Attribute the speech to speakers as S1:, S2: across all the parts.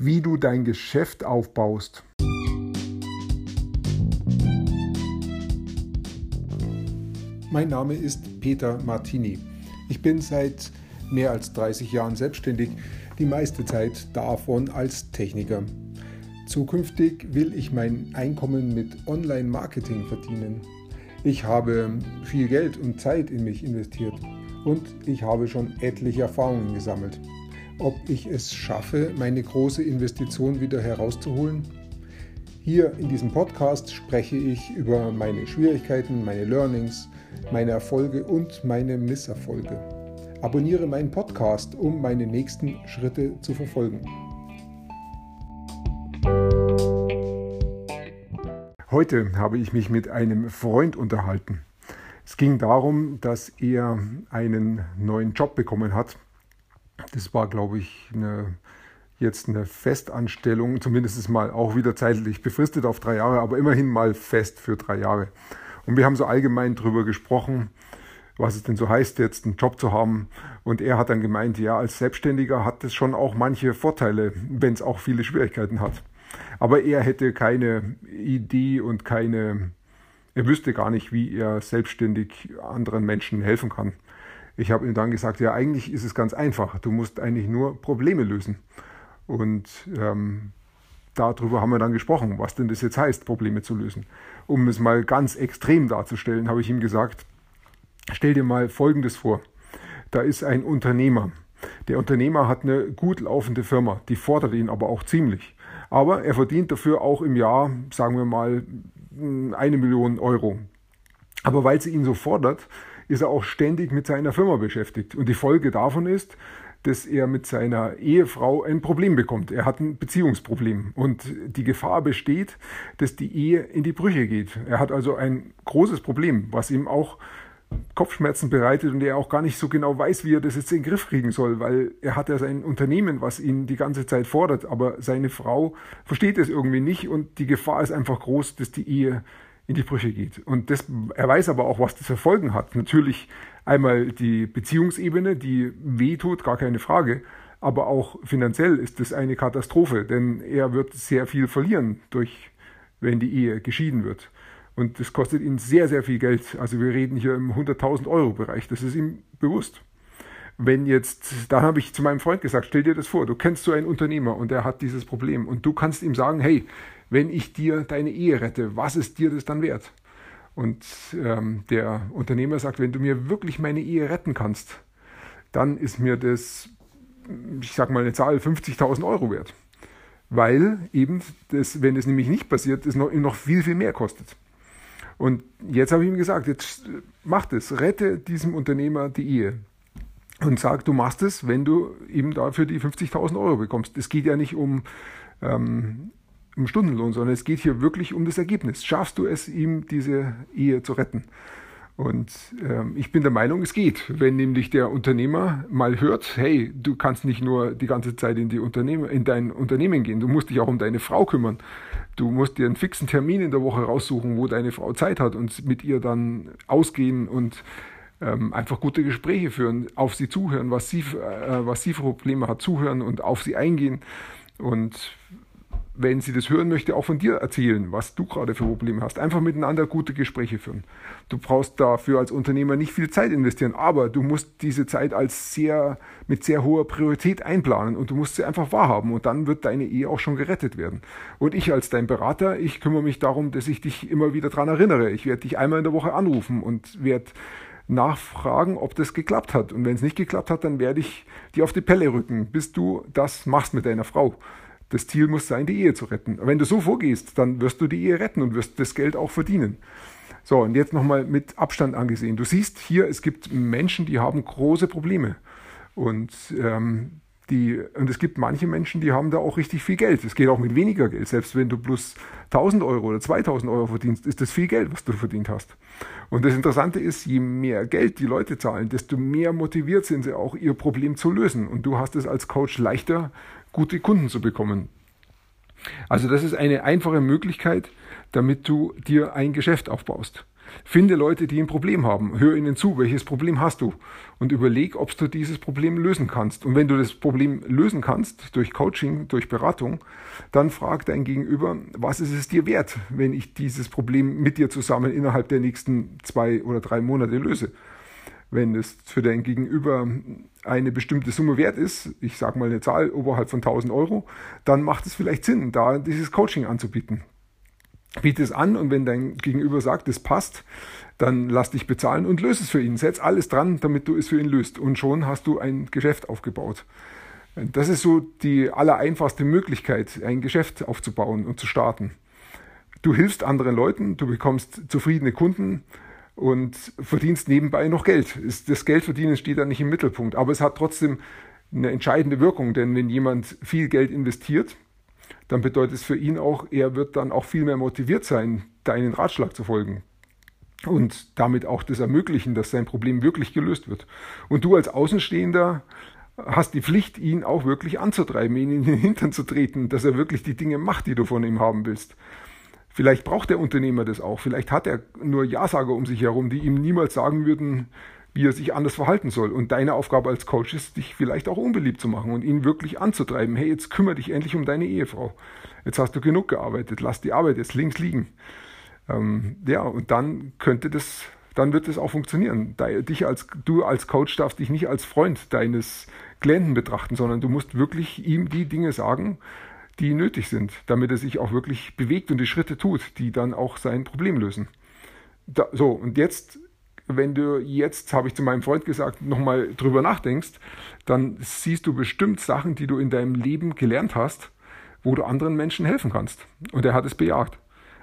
S1: wie du dein Geschäft aufbaust. Mein Name ist Peter Martini. Ich bin seit mehr als 30 Jahren selbstständig, die meiste Zeit davon als Techniker. Zukünftig will ich mein Einkommen mit Online-Marketing verdienen. Ich habe viel Geld und Zeit in mich investiert und ich habe schon etliche Erfahrungen gesammelt ob ich es schaffe, meine große Investition wieder herauszuholen? Hier in diesem Podcast spreche ich über meine Schwierigkeiten, meine Learnings, meine Erfolge und meine Misserfolge. Abonniere meinen Podcast, um meine nächsten Schritte zu verfolgen. Heute habe ich mich mit einem Freund unterhalten. Es ging darum, dass er einen neuen Job bekommen hat das war, glaube ich, eine, jetzt eine Festanstellung, zumindest mal auch wieder zeitlich befristet auf drei Jahre, aber immerhin mal fest für drei Jahre. Und wir haben so allgemein darüber gesprochen, was es denn so heißt, jetzt einen Job zu haben. Und er hat dann gemeint, ja, als Selbstständiger hat es schon auch manche Vorteile, wenn es auch viele Schwierigkeiten hat. Aber er hätte keine Idee und keine, er wüsste gar nicht, wie er selbstständig anderen Menschen helfen kann. Ich habe ihm dann gesagt, ja, eigentlich ist es ganz einfach. Du musst eigentlich nur Probleme lösen. Und ähm, darüber haben wir dann gesprochen, was denn das jetzt heißt, Probleme zu lösen. Um es mal ganz extrem darzustellen, habe ich ihm gesagt, stell dir mal Folgendes vor. Da ist ein Unternehmer. Der Unternehmer hat eine gut laufende Firma, die fordert ihn aber auch ziemlich. Aber er verdient dafür auch im Jahr, sagen wir mal, eine Million Euro. Aber weil sie ihn so fordert, ist er auch ständig mit seiner Firma beschäftigt. Und die Folge davon ist, dass er mit seiner Ehefrau ein Problem bekommt. Er hat ein Beziehungsproblem und die Gefahr besteht, dass die Ehe in die Brüche geht. Er hat also ein großes Problem, was ihm auch Kopfschmerzen bereitet und er auch gar nicht so genau weiß, wie er das jetzt in den Griff kriegen soll, weil er hat ja sein Unternehmen, was ihn die ganze Zeit fordert, aber seine Frau versteht es irgendwie nicht und die Gefahr ist einfach groß, dass die Ehe in die Brüche geht. Und das, er weiß aber auch, was das für Folgen hat. Natürlich einmal die Beziehungsebene, die wehtut, gar keine Frage. Aber auch finanziell ist das eine Katastrophe, denn er wird sehr viel verlieren, durch, wenn die Ehe geschieden wird. Und das kostet ihn sehr, sehr viel Geld. Also wir reden hier im 100.000 Euro Bereich. Das ist ihm bewusst. Wenn jetzt, da habe ich zu meinem Freund gesagt, stell dir das vor, du kennst so einen Unternehmer und der hat dieses Problem und du kannst ihm sagen, hey, wenn ich dir deine Ehe rette, was ist dir das dann wert? Und ähm, der Unternehmer sagt, wenn du mir wirklich meine Ehe retten kannst, dann ist mir das, ich sag mal eine Zahl, 50.000 Euro wert. Weil eben, das, wenn es nämlich nicht passiert, es noch, noch viel, viel mehr kostet. Und jetzt habe ich ihm gesagt, jetzt mach das, rette diesem Unternehmer die Ehe. Und sag, du machst es, wenn du eben dafür die 50.000 Euro bekommst. Es geht ja nicht um ähm, um Stundenlohn, sondern es geht hier wirklich um das Ergebnis. Schaffst du es, ihm diese Ehe zu retten? Und ähm, ich bin der Meinung, es geht. Wenn nämlich der Unternehmer mal hört, hey, du kannst nicht nur die ganze Zeit in, die Unternehmen, in dein Unternehmen gehen, du musst dich auch um deine Frau kümmern. Du musst dir einen fixen Termin in der Woche raussuchen, wo deine Frau Zeit hat und mit ihr dann ausgehen und ähm, einfach gute Gespräche führen, auf sie zuhören, was sie, äh, was sie für Probleme hat, zuhören und auf sie eingehen. Und wenn sie das hören möchte, auch von dir erzählen, was du gerade für Probleme hast. Einfach miteinander gute Gespräche führen. Du brauchst dafür als Unternehmer nicht viel Zeit investieren, aber du musst diese Zeit als sehr, mit sehr hoher Priorität einplanen und du musst sie einfach wahrhaben und dann wird deine Ehe auch schon gerettet werden. Und ich als dein Berater, ich kümmere mich darum, dass ich dich immer wieder dran erinnere. Ich werde dich einmal in der Woche anrufen und werde nachfragen, ob das geklappt hat. Und wenn es nicht geklappt hat, dann werde ich dir auf die Pelle rücken, bis du das machst mit deiner Frau. Das Ziel muss sein, die Ehe zu retten. Wenn du so vorgehst, dann wirst du die Ehe retten und wirst das Geld auch verdienen. So, und jetzt nochmal mit Abstand angesehen. Du siehst hier, es gibt Menschen, die haben große Probleme. Und, ähm, die, und es gibt manche Menschen, die haben da auch richtig viel Geld. Es geht auch mit weniger Geld. Selbst wenn du plus 1000 Euro oder 2000 Euro verdienst, ist das viel Geld, was du verdient hast. Und das Interessante ist, je mehr Geld die Leute zahlen, desto mehr motiviert sind sie auch, ihr Problem zu lösen. Und du hast es als Coach leichter, gute Kunden zu bekommen. Also das ist eine einfache Möglichkeit, damit du dir ein Geschäft aufbaust. Finde Leute, die ein Problem haben. Hör ihnen zu, welches Problem hast du? Und überleg, ob du dieses Problem lösen kannst. Und wenn du das Problem lösen kannst, durch Coaching, durch Beratung, dann frag dein Gegenüber, was ist es dir wert, wenn ich dieses Problem mit dir zusammen innerhalb der nächsten zwei oder drei Monate löse? Wenn es für dein Gegenüber eine bestimmte Summe wert ist, ich sage mal eine Zahl oberhalb von 1000 Euro, dann macht es vielleicht Sinn, da dieses Coaching anzubieten biete es an und wenn dein Gegenüber sagt, es passt, dann lass dich bezahlen und löse es für ihn. Setz alles dran, damit du es für ihn löst. Und schon hast du ein Geschäft aufgebaut. Das ist so die allereinfachste Möglichkeit, ein Geschäft aufzubauen und zu starten. Du hilfst anderen Leuten, du bekommst zufriedene Kunden und verdienst nebenbei noch Geld. Das Geldverdienen steht da nicht im Mittelpunkt, aber es hat trotzdem eine entscheidende Wirkung, denn wenn jemand viel Geld investiert, dann bedeutet es für ihn auch, er wird dann auch viel mehr motiviert sein, deinen Ratschlag zu folgen. Und damit auch das ermöglichen, dass sein Problem wirklich gelöst wird. Und du als Außenstehender hast die Pflicht, ihn auch wirklich anzutreiben, ihn in den Hintern zu treten, dass er wirklich die Dinge macht, die du von ihm haben willst. Vielleicht braucht der Unternehmer das auch. Vielleicht hat er nur Ja-Sager um sich herum, die ihm niemals sagen würden, wie er sich anders verhalten soll. Und deine Aufgabe als Coach ist, dich vielleicht auch unbeliebt zu machen und ihn wirklich anzutreiben. Hey, jetzt kümmere dich endlich um deine Ehefrau. Jetzt hast du genug gearbeitet. Lass die Arbeit jetzt links liegen. Ähm, ja, und dann könnte das, dann wird das auch funktionieren. dich als, du als Coach darfst dich nicht als Freund deines Klienten betrachten, sondern du musst wirklich ihm die Dinge sagen, die nötig sind, damit er sich auch wirklich bewegt und die Schritte tut, die dann auch sein Problem lösen. Da, so, und jetzt wenn du jetzt, habe ich zu meinem Freund gesagt, nochmal drüber nachdenkst, dann siehst du bestimmt Sachen, die du in deinem Leben gelernt hast, wo du anderen Menschen helfen kannst. Und er hat es bejagt.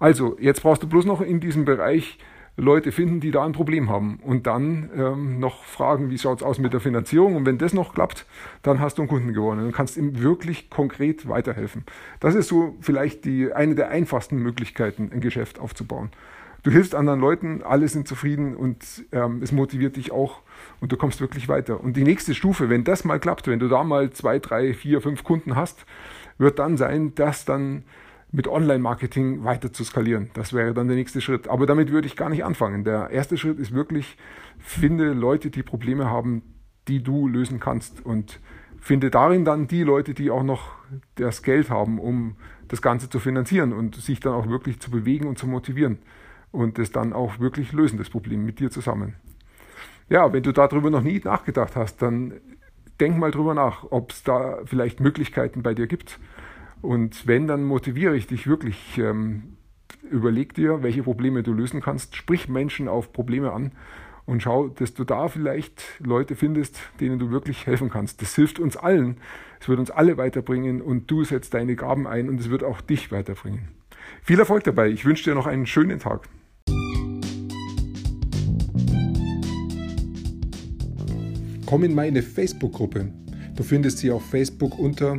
S1: Also, jetzt brauchst du bloß noch in diesem Bereich Leute finden, die da ein Problem haben. Und dann ähm, noch fragen, wie schaut es aus mit der Finanzierung. Und wenn das noch klappt, dann hast du einen Kunden gewonnen und kannst ihm wirklich konkret weiterhelfen. Das ist so vielleicht die, eine der einfachsten Möglichkeiten, ein Geschäft aufzubauen du hilfst anderen Leuten, alle sind zufrieden und ähm, es motiviert dich auch und du kommst wirklich weiter. Und die nächste Stufe, wenn das mal klappt, wenn du da mal zwei, drei, vier, fünf Kunden hast, wird dann sein, das dann mit Online-Marketing weiter zu skalieren. Das wäre dann der nächste Schritt. Aber damit würde ich gar nicht anfangen. Der erste Schritt ist wirklich, finde Leute, die Probleme haben, die du lösen kannst und finde darin dann die Leute, die auch noch das Geld haben, um das Ganze zu finanzieren und sich dann auch wirklich zu bewegen und zu motivieren und es dann auch wirklich lösen, das Problem mit dir zusammen. Ja, wenn du darüber noch nie nachgedacht hast, dann denk mal drüber nach, ob es da vielleicht Möglichkeiten bei dir gibt. Und wenn, dann motiviere ich dich wirklich. Ähm, überleg dir, welche Probleme du lösen kannst. Sprich Menschen auf Probleme an und schau, dass du da vielleicht Leute findest, denen du wirklich helfen kannst. Das hilft uns allen. Es wird uns alle weiterbringen und du setzt deine Gaben ein und es wird auch dich weiterbringen. Viel Erfolg dabei. Ich wünsche dir noch einen schönen Tag. Komm in meine Facebook-Gruppe. Du findest sie auf Facebook unter